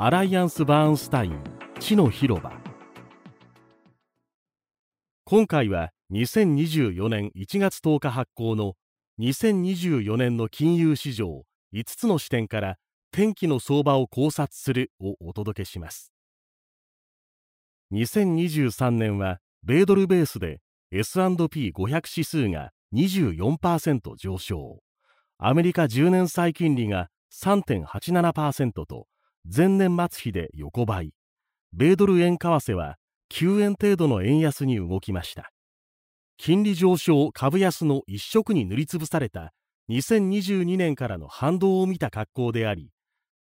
アライアンス・バーンスタイン地の広場。今回は2024年1月10日発行の2024年の金融市場5つの視点から天気の相場を考察するをお届けします。2023年は米ドルベースで S&P500 指数が24%上昇。アメリカ10年債金利が3.87%と前年末比で横ばい。米ドル円為替は9円程度の円安に動きました。金利上昇株安の一色に塗りつぶされた2022年からの反動を見た格好であり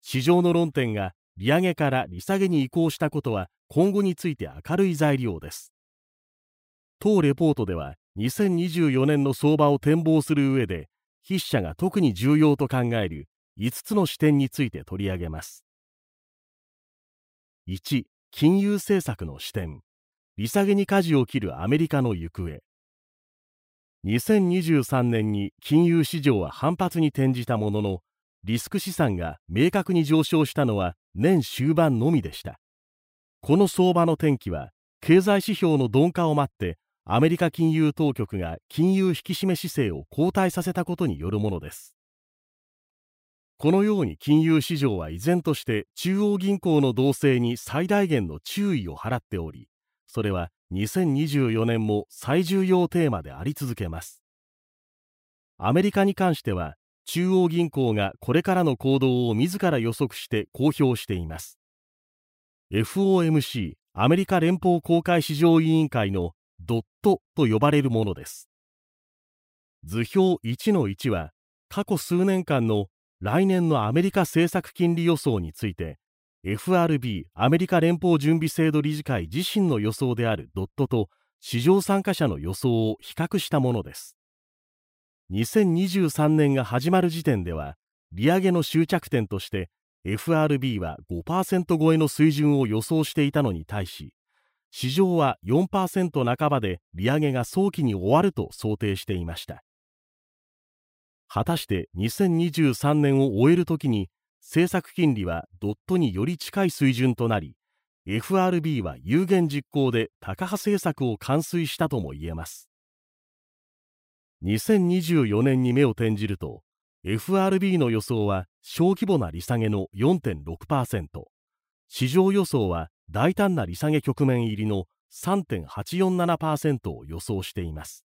市場の論点が利上げから利下げに移行したことは今後について明るい材料です。当レポートでは2024年の相場を展望する上で筆者が特に重要と考える5つの視点について取り上げます。1金融政策の視点。利下げに舵を切るアメリカの行方。2023年に金融市場は反発に転じたもののリスク資産が明確に上昇したのは年終盤のみでした。この相場の転機は経済指標の鈍化を待ってアメリカ金融当局が金融引き締め姿勢を後退させたことによるものです。このように金融市場は依然として中央銀行の動静に最大限の注意を払っておりそれは2024年も最重要テーマであり続けます。アメリカに関しては中央銀行がこれからの行動を自ら予測して公表しています。FOMC アメリカ連邦公開市場委員会のドットと呼ばれるものです。図表1の1は過去数年間の来年のアメリカ政策金利予想について FRB アメリカ連邦準備制度理事会自身の予想であるドットと市場参加者の予想を比較したものです。2023年が始まる時点では利上げの終着点として FRB は5%超えの水準を予想していたのに対し市場は4%半ばで利上げが早期に終わると想定していました。果たして2023年を終えるときに政策金利はドットにより近い水準となり FRB は有言実行で高派政策を完遂したとも言えます。2024年に目を転じると FRB の予想は小規模な利下げの4.6%市場予想は大胆な利下げ局面入りの3.847%を予想しています。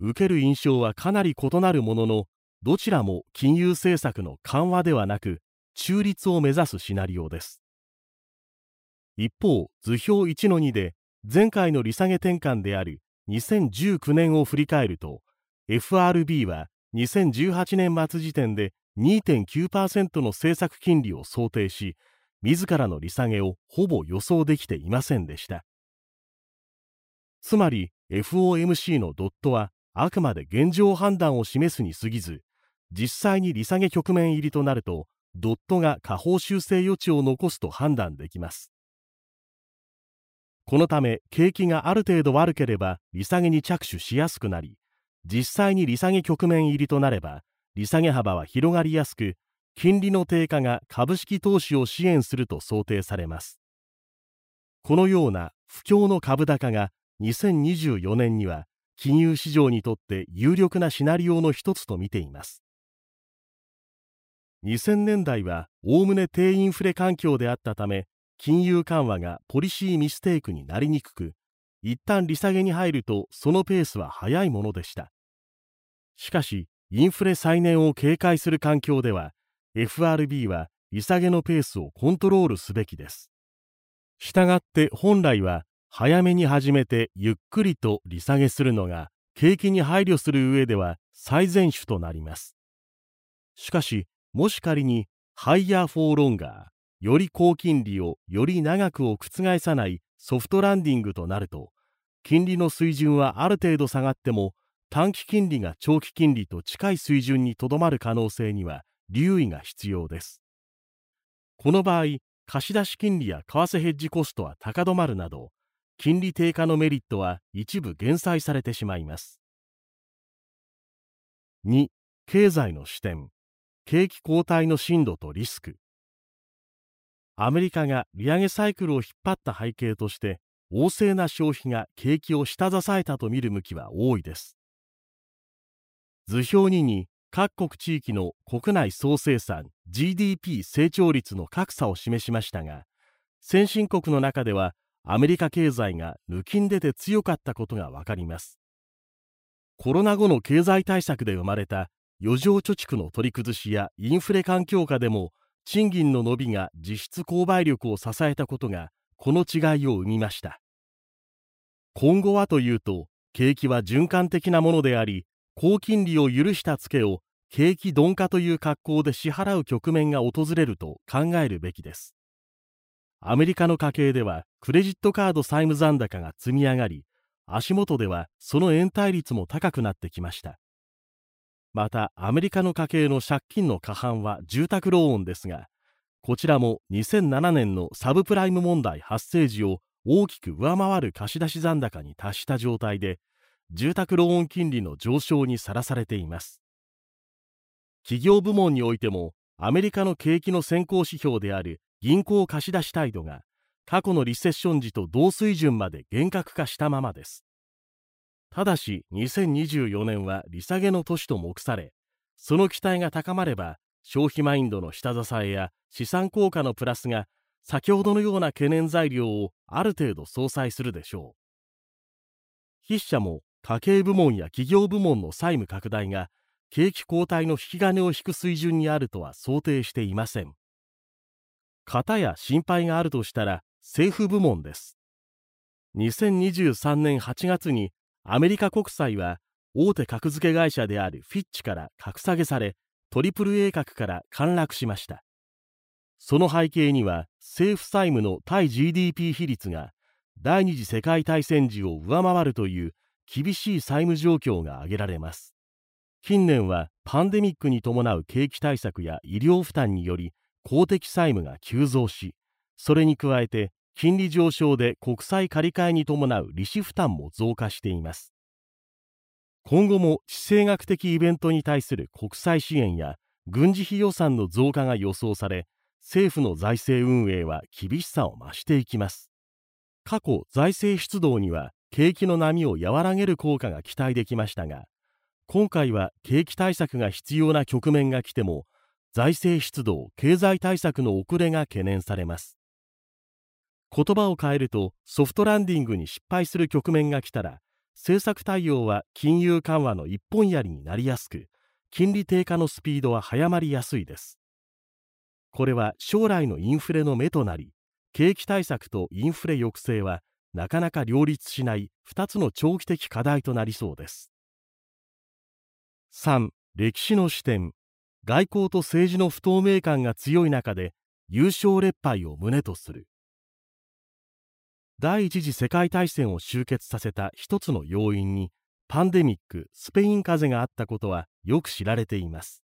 受ける印象はかなり異なるもののどちらも金融政策の緩和ではなく中立を目指すシナリオです。一方図表1の2で前回の利下げ転換である2019年を振り返ると FRB は2018年末時点で2.9%の政策金利を想定し自らの利下げをほぼ予想できていませんでした。つまり FOMC のドットはあくまで現状判断を示すに過ぎず実際に利下げ局面入りとなるとドットが下方修正余地を残すと判断できます。このため景気がある程度悪ければ利下げに着手しやすくなり実際に利下げ局面入りとなれば利下げ幅は広がりやすく金利の低下が株式投資を支援すると想定されます。このような不況の株高が2024年には金融市場にとって有力なシナリオの一つと見ています。2000年代はおおむね低インフレ環境であったため金融緩和がポリシーミステイクになりにくく一旦利下げに入るとそのペースは速いものでした。しかしインフレ再燃を警戒する環境では FRB は利下げのペースをコントロールすべきです。したがって本来は早めに始めてゆっくりと利下げするのが景気に配慮する上では最善手となります。しかしもし仮に Higher for Longer より高金利をより長くを覆さないソフトランディングとなると金利の水準はある程度下がっても短期金利が長期金利と近い水準にとどまる可能性には留意が必要です。この場合貸出金利や為替ヘッジコストは高止まるなど金利低下のメリットは一部減殺されてしまいます。2経済の視点。景気後退の進度とリスク。アメリカが利上げサイクルを引っ張った背景として旺盛な消費が景気を下支えたと見る向きは多いです。図表2に各国地域の国内総生産 GDP 成長率の格差を示しましたが先進国の中ではアメリカ経済が抜きん出て強かったことがわかります。コロナ後の経済対策で生まれた余剰貯蓄の取り崩しやインフレ環境下でも賃金の伸びが実質購買力を支えたことがこの違いを生みました。今後はというと景気は循環的なものであり高金利を許したツケを景気鈍化という格好で支払う局面が訪れると考えるべきです。アメリカの家計ではクレジットカード債務残高が積み上がり足元ではその延滞率も高くなってきました。またアメリカの家計の借金の過半は住宅ローンですがこちらも2007年のサブプライム問題発生時を大きく上回る貸し出し残高に達した状態で住宅ローン金利の上昇にさらされています。企業部門においてもアメリカの景気の先行指標である銀行貸し出し態度が過去のリセッション時と同水準まで厳格化したままです。ただし2024年は利下げの年と目されその期待が高まれば消費マインドの下支えや資産効果のプラスが先ほどのような懸念材料をある程度相殺するでしょう。筆者も家計部門や企業部門の債務拡大が景気後退の引き金を引く水準にあるとは想定していません。型や心配があるとしたら政府部門です。2023年8月にアメリカ国債は大手格付け会社であるフィッチから格下げされトリプル A 格から陥落しました。その背景には政府債務の対 GDP 比率が第二次世界大戦時を上回るという厳しい債務状況が挙げられます。近年はパンデミックに伴う景気対策や医療負担により公的債務が急増しそれに加えて金利上昇で国債借り換えに伴う利子負担も増加しています。今後も地政学的イベントに対する国際支援や軍事費予算の増加が予想され政府の財政運営は厳しさを増していきます。過去財政出動には景気の波を和らげる効果が期待できましたが今回は景気対策が必要な局面が来ても財政出動経済対策の遅れが懸念されます。言葉を変えるとソフトランディングに失敗する局面が来たら政策対応は金融緩和の一本槍になりやすく金利低下のスピードは早まりやすいです。これは将来のインフレの目となり景気対策とインフレ抑制はなかなか両立しない2つの長期的課題となりそうです。3歴史の視点。外交と政治の不透明感が強い中で優勝劣敗を旨とする。第一次世界大戦を終結させた一つの要因にパンデミックスペイン風邪があったことはよく知られています。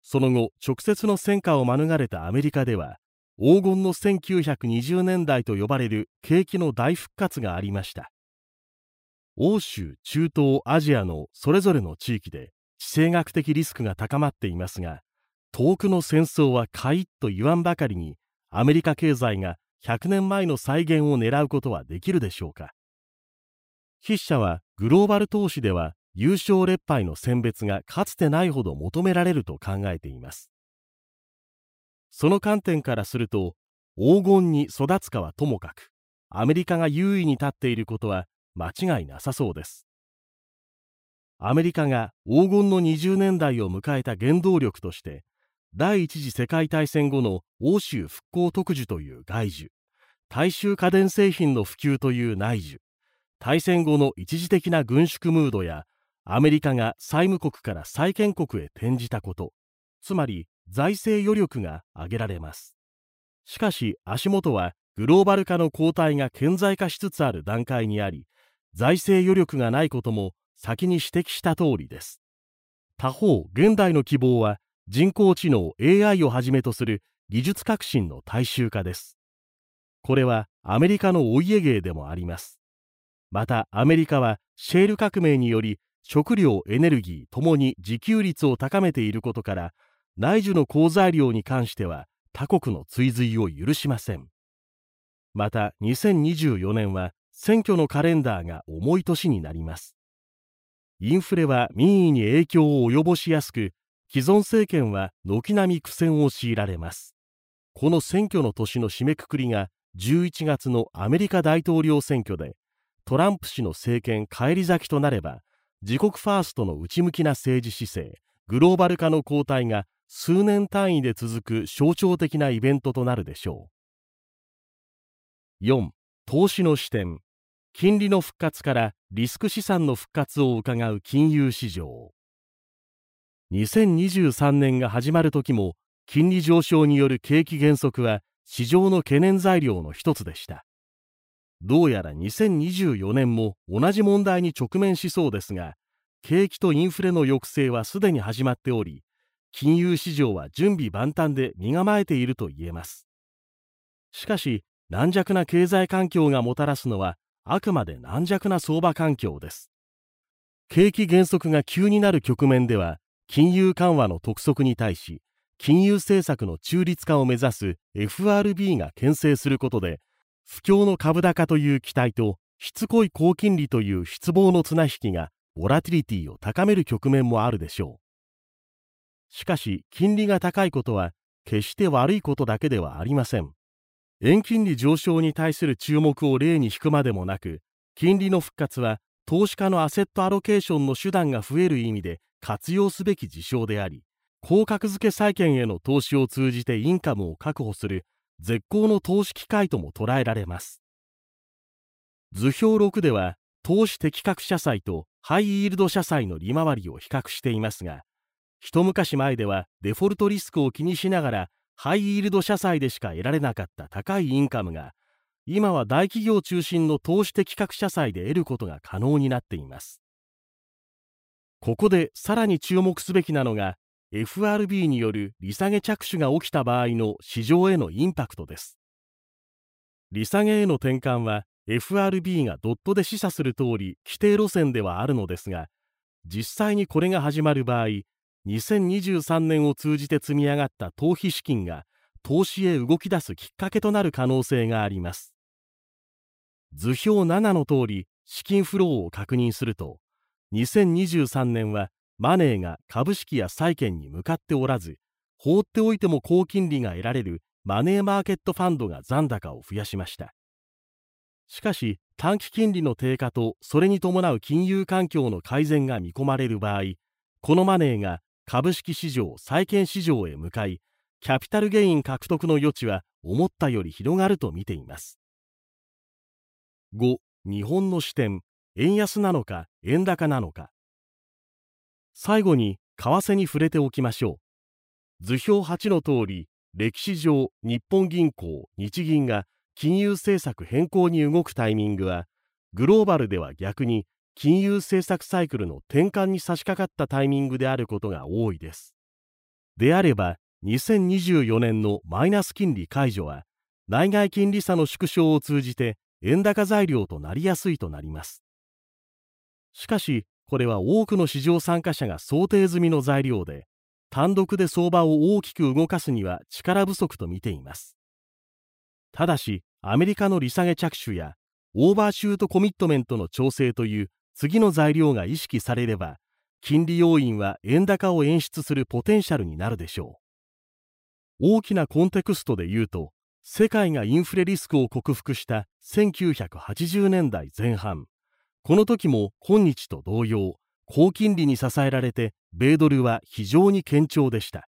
その後直接の戦火を免れたアメリカでは黄金の1920年代と呼ばれる景気の大復活がありました。欧州中東アジアのそれぞれの地域で地政学的リスクが高まっていますが遠くの戦争はかいと言わんばかりにアメリカ経済が100年前の再現を狙うことはできるでしょうか。筆者はグローバル投資では優勝劣敗の選別がかつてないほど求められると考えています。その観点からすると黄金に育つかはともかくアメリカが優位に立っていることは間違いなさそうです。アメリカが黄金の20年代を迎えた原動力として第一次世界大戦後の欧州復興特需という外需大衆家電製品の普及という内需大戦後の一時的な軍縮ムードやアメリカが債務国から債権国へ転じたことつまり財政余力が挙げられます。しかし足元はグローバル化の後退が顕在化しつつある段階にあり財政余力がないことも先に指摘した通りです。他方現代の希望は人工知能 AI をはじめとする技術革新の大衆化です。これはアメリカのお家芸でもあります。またアメリカはシェール革命により食料エネルギーともに自給率を高めていることから内需の好材料に関しては他国の追随を許しません。また2024年は選挙のカレンダーが重い年になります。インフレは民意に影響を及ぼしやすく既存政権は軒並み苦戦を強いられます。この選挙の年の締めくくりが11月のアメリカ大統領選挙でトランプ氏の政権返り咲きとなれば自国ファーストの内向きな政治姿勢グローバル化の後退が数年単位で続く象徴的なイベントとなるでしょう。4投資の視点。金利の復活からリスク資産の復活を伺う金融市場。2023年が始まる時も金利上昇による景気減速は市場の懸念材料の一つでした。どうやら2024年も同じ問題に直面しそうですが景気とインフレの抑制はすでに始まっており金融市場は準備万端で身構えていると言えます。しかし軟弱な経済環境がもたらすのはあくまで軟弱な相場環境です。景気減速が急になる局面では金融緩和の督促に対し金融政策の中立化を目指す FRB が牽制することで不況の株高という期待としつこい高金利という失望の綱引きがボラティリティを高める局面もあるでしょう。しかし金利が高いことは決して悪いことだけではありません。円金利上昇に対する注目を例に引くまでもなく金利の復活は投資家のアセットアロケーションの手段が増える意味で活用すべき事象であり高格付け債券への投資を通じてインカムを確保する絶好の投資機会とも捉えられます。図表6では投資適格社債とハイイールド社債の利回りを比較していますが一昔前ではデフォルトリスクを気にしながらハイイールド社債でしか得られなかった高いインカムが今は大企業中心の投資適格社債で得ることが可能になっています。ここでさらに注目すべきなのが FRB による利下げ着手が起きた場合の市場へのインパクトです。利下げへの転換は FRB がドットで示唆する通り規定路線ではあるのですが実際にこれが始まる場合2023年を通じて積み上がった投資資金が投資へ動き出すきっかけとなる可能性があります。図表7の通り資金フローを確認すると2023年はマネーが株式や債券に向かっておらず放っておいても高金利が得られるマネーマーケットファンドが残高を増やしました。しかし短期金利の低下とそれに伴う金融環境の改善が見込まれる場合このマネーが株式市場債券市場へ向かいキャピタルゲイン獲得の余地は思ったより広がると見ています。5日本の視点円安なのか円高なのか。最後に為替に触れておきましょう。図表8の通り歴史上日本銀行日銀が金融政策変更に動くタイミングはグローバルでは逆に金融政策サイクルの転換に差し掛かったタイミングであることが多いです。であれば2024年のマイナス金利解除は内外金利差の縮小を通じて円高材料となりやすいとなります。しかしこれは多くの市場参加者が想定済みの材料で単独で相場を大きく動かすには力不足と見ています。ただしアメリカの利下げ着手やオーバーシュートコミットメントの調整という次の材料が意識されれば金利要因は円高を演出するポテンシャルになるでしょう。大きなコンテクストで言うと世界がインフレリスクを克服した1980年代前半。この時も今日と同様高金利に支えられて米ドルは非常に堅調でした。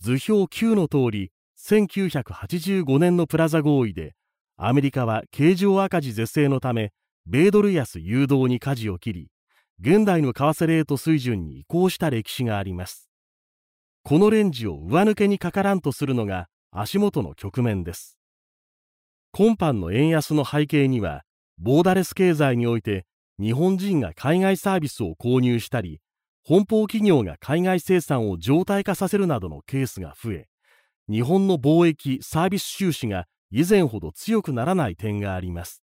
図表9の通り1985年のプラザ合意でアメリカは経常赤字是正のため米ドル安誘導に舵を切り現代の為替レート水準に移行した歴史があります。このレンジを上抜けにかからんとするのが足元の局面です。今般の円安の背景にはボーダレス経済において日本人が海外サービスを購入したり本邦企業が海外生産を常態化させるなどのケースが増え日本の貿易サービス収支が以前ほど強くならない点があります。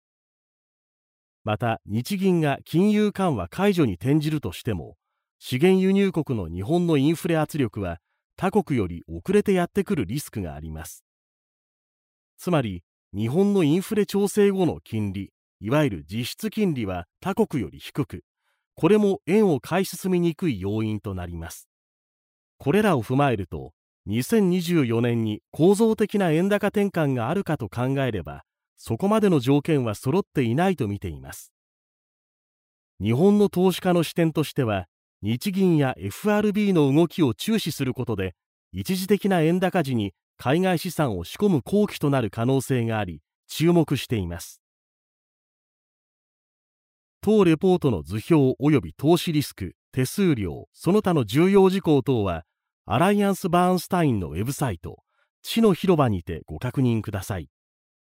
また日銀が金融緩和解除に転じるとしても資源輸入国の日本のインフレ圧力は他国より遅れてやってくるリスクがあります。つまり日本のインフレ調整後の金利いわゆる実質金利は他国より低くこれも円を買い進みにくい要因となります。これらを踏まえると2024年に構造的な円高転換があるかと考えればそこまでの条件は揃っていないと見ています。日本の投資家の視点としては日銀や FRB の動きを注視することで一時的な円高時に海外資産を仕込む好機となる可能性があり注目しています。当レポートの図表及び投資リスク手数料その他の重要事項等はアライアンス・バーンスタインのウェブサイト地の広場にてご確認ください。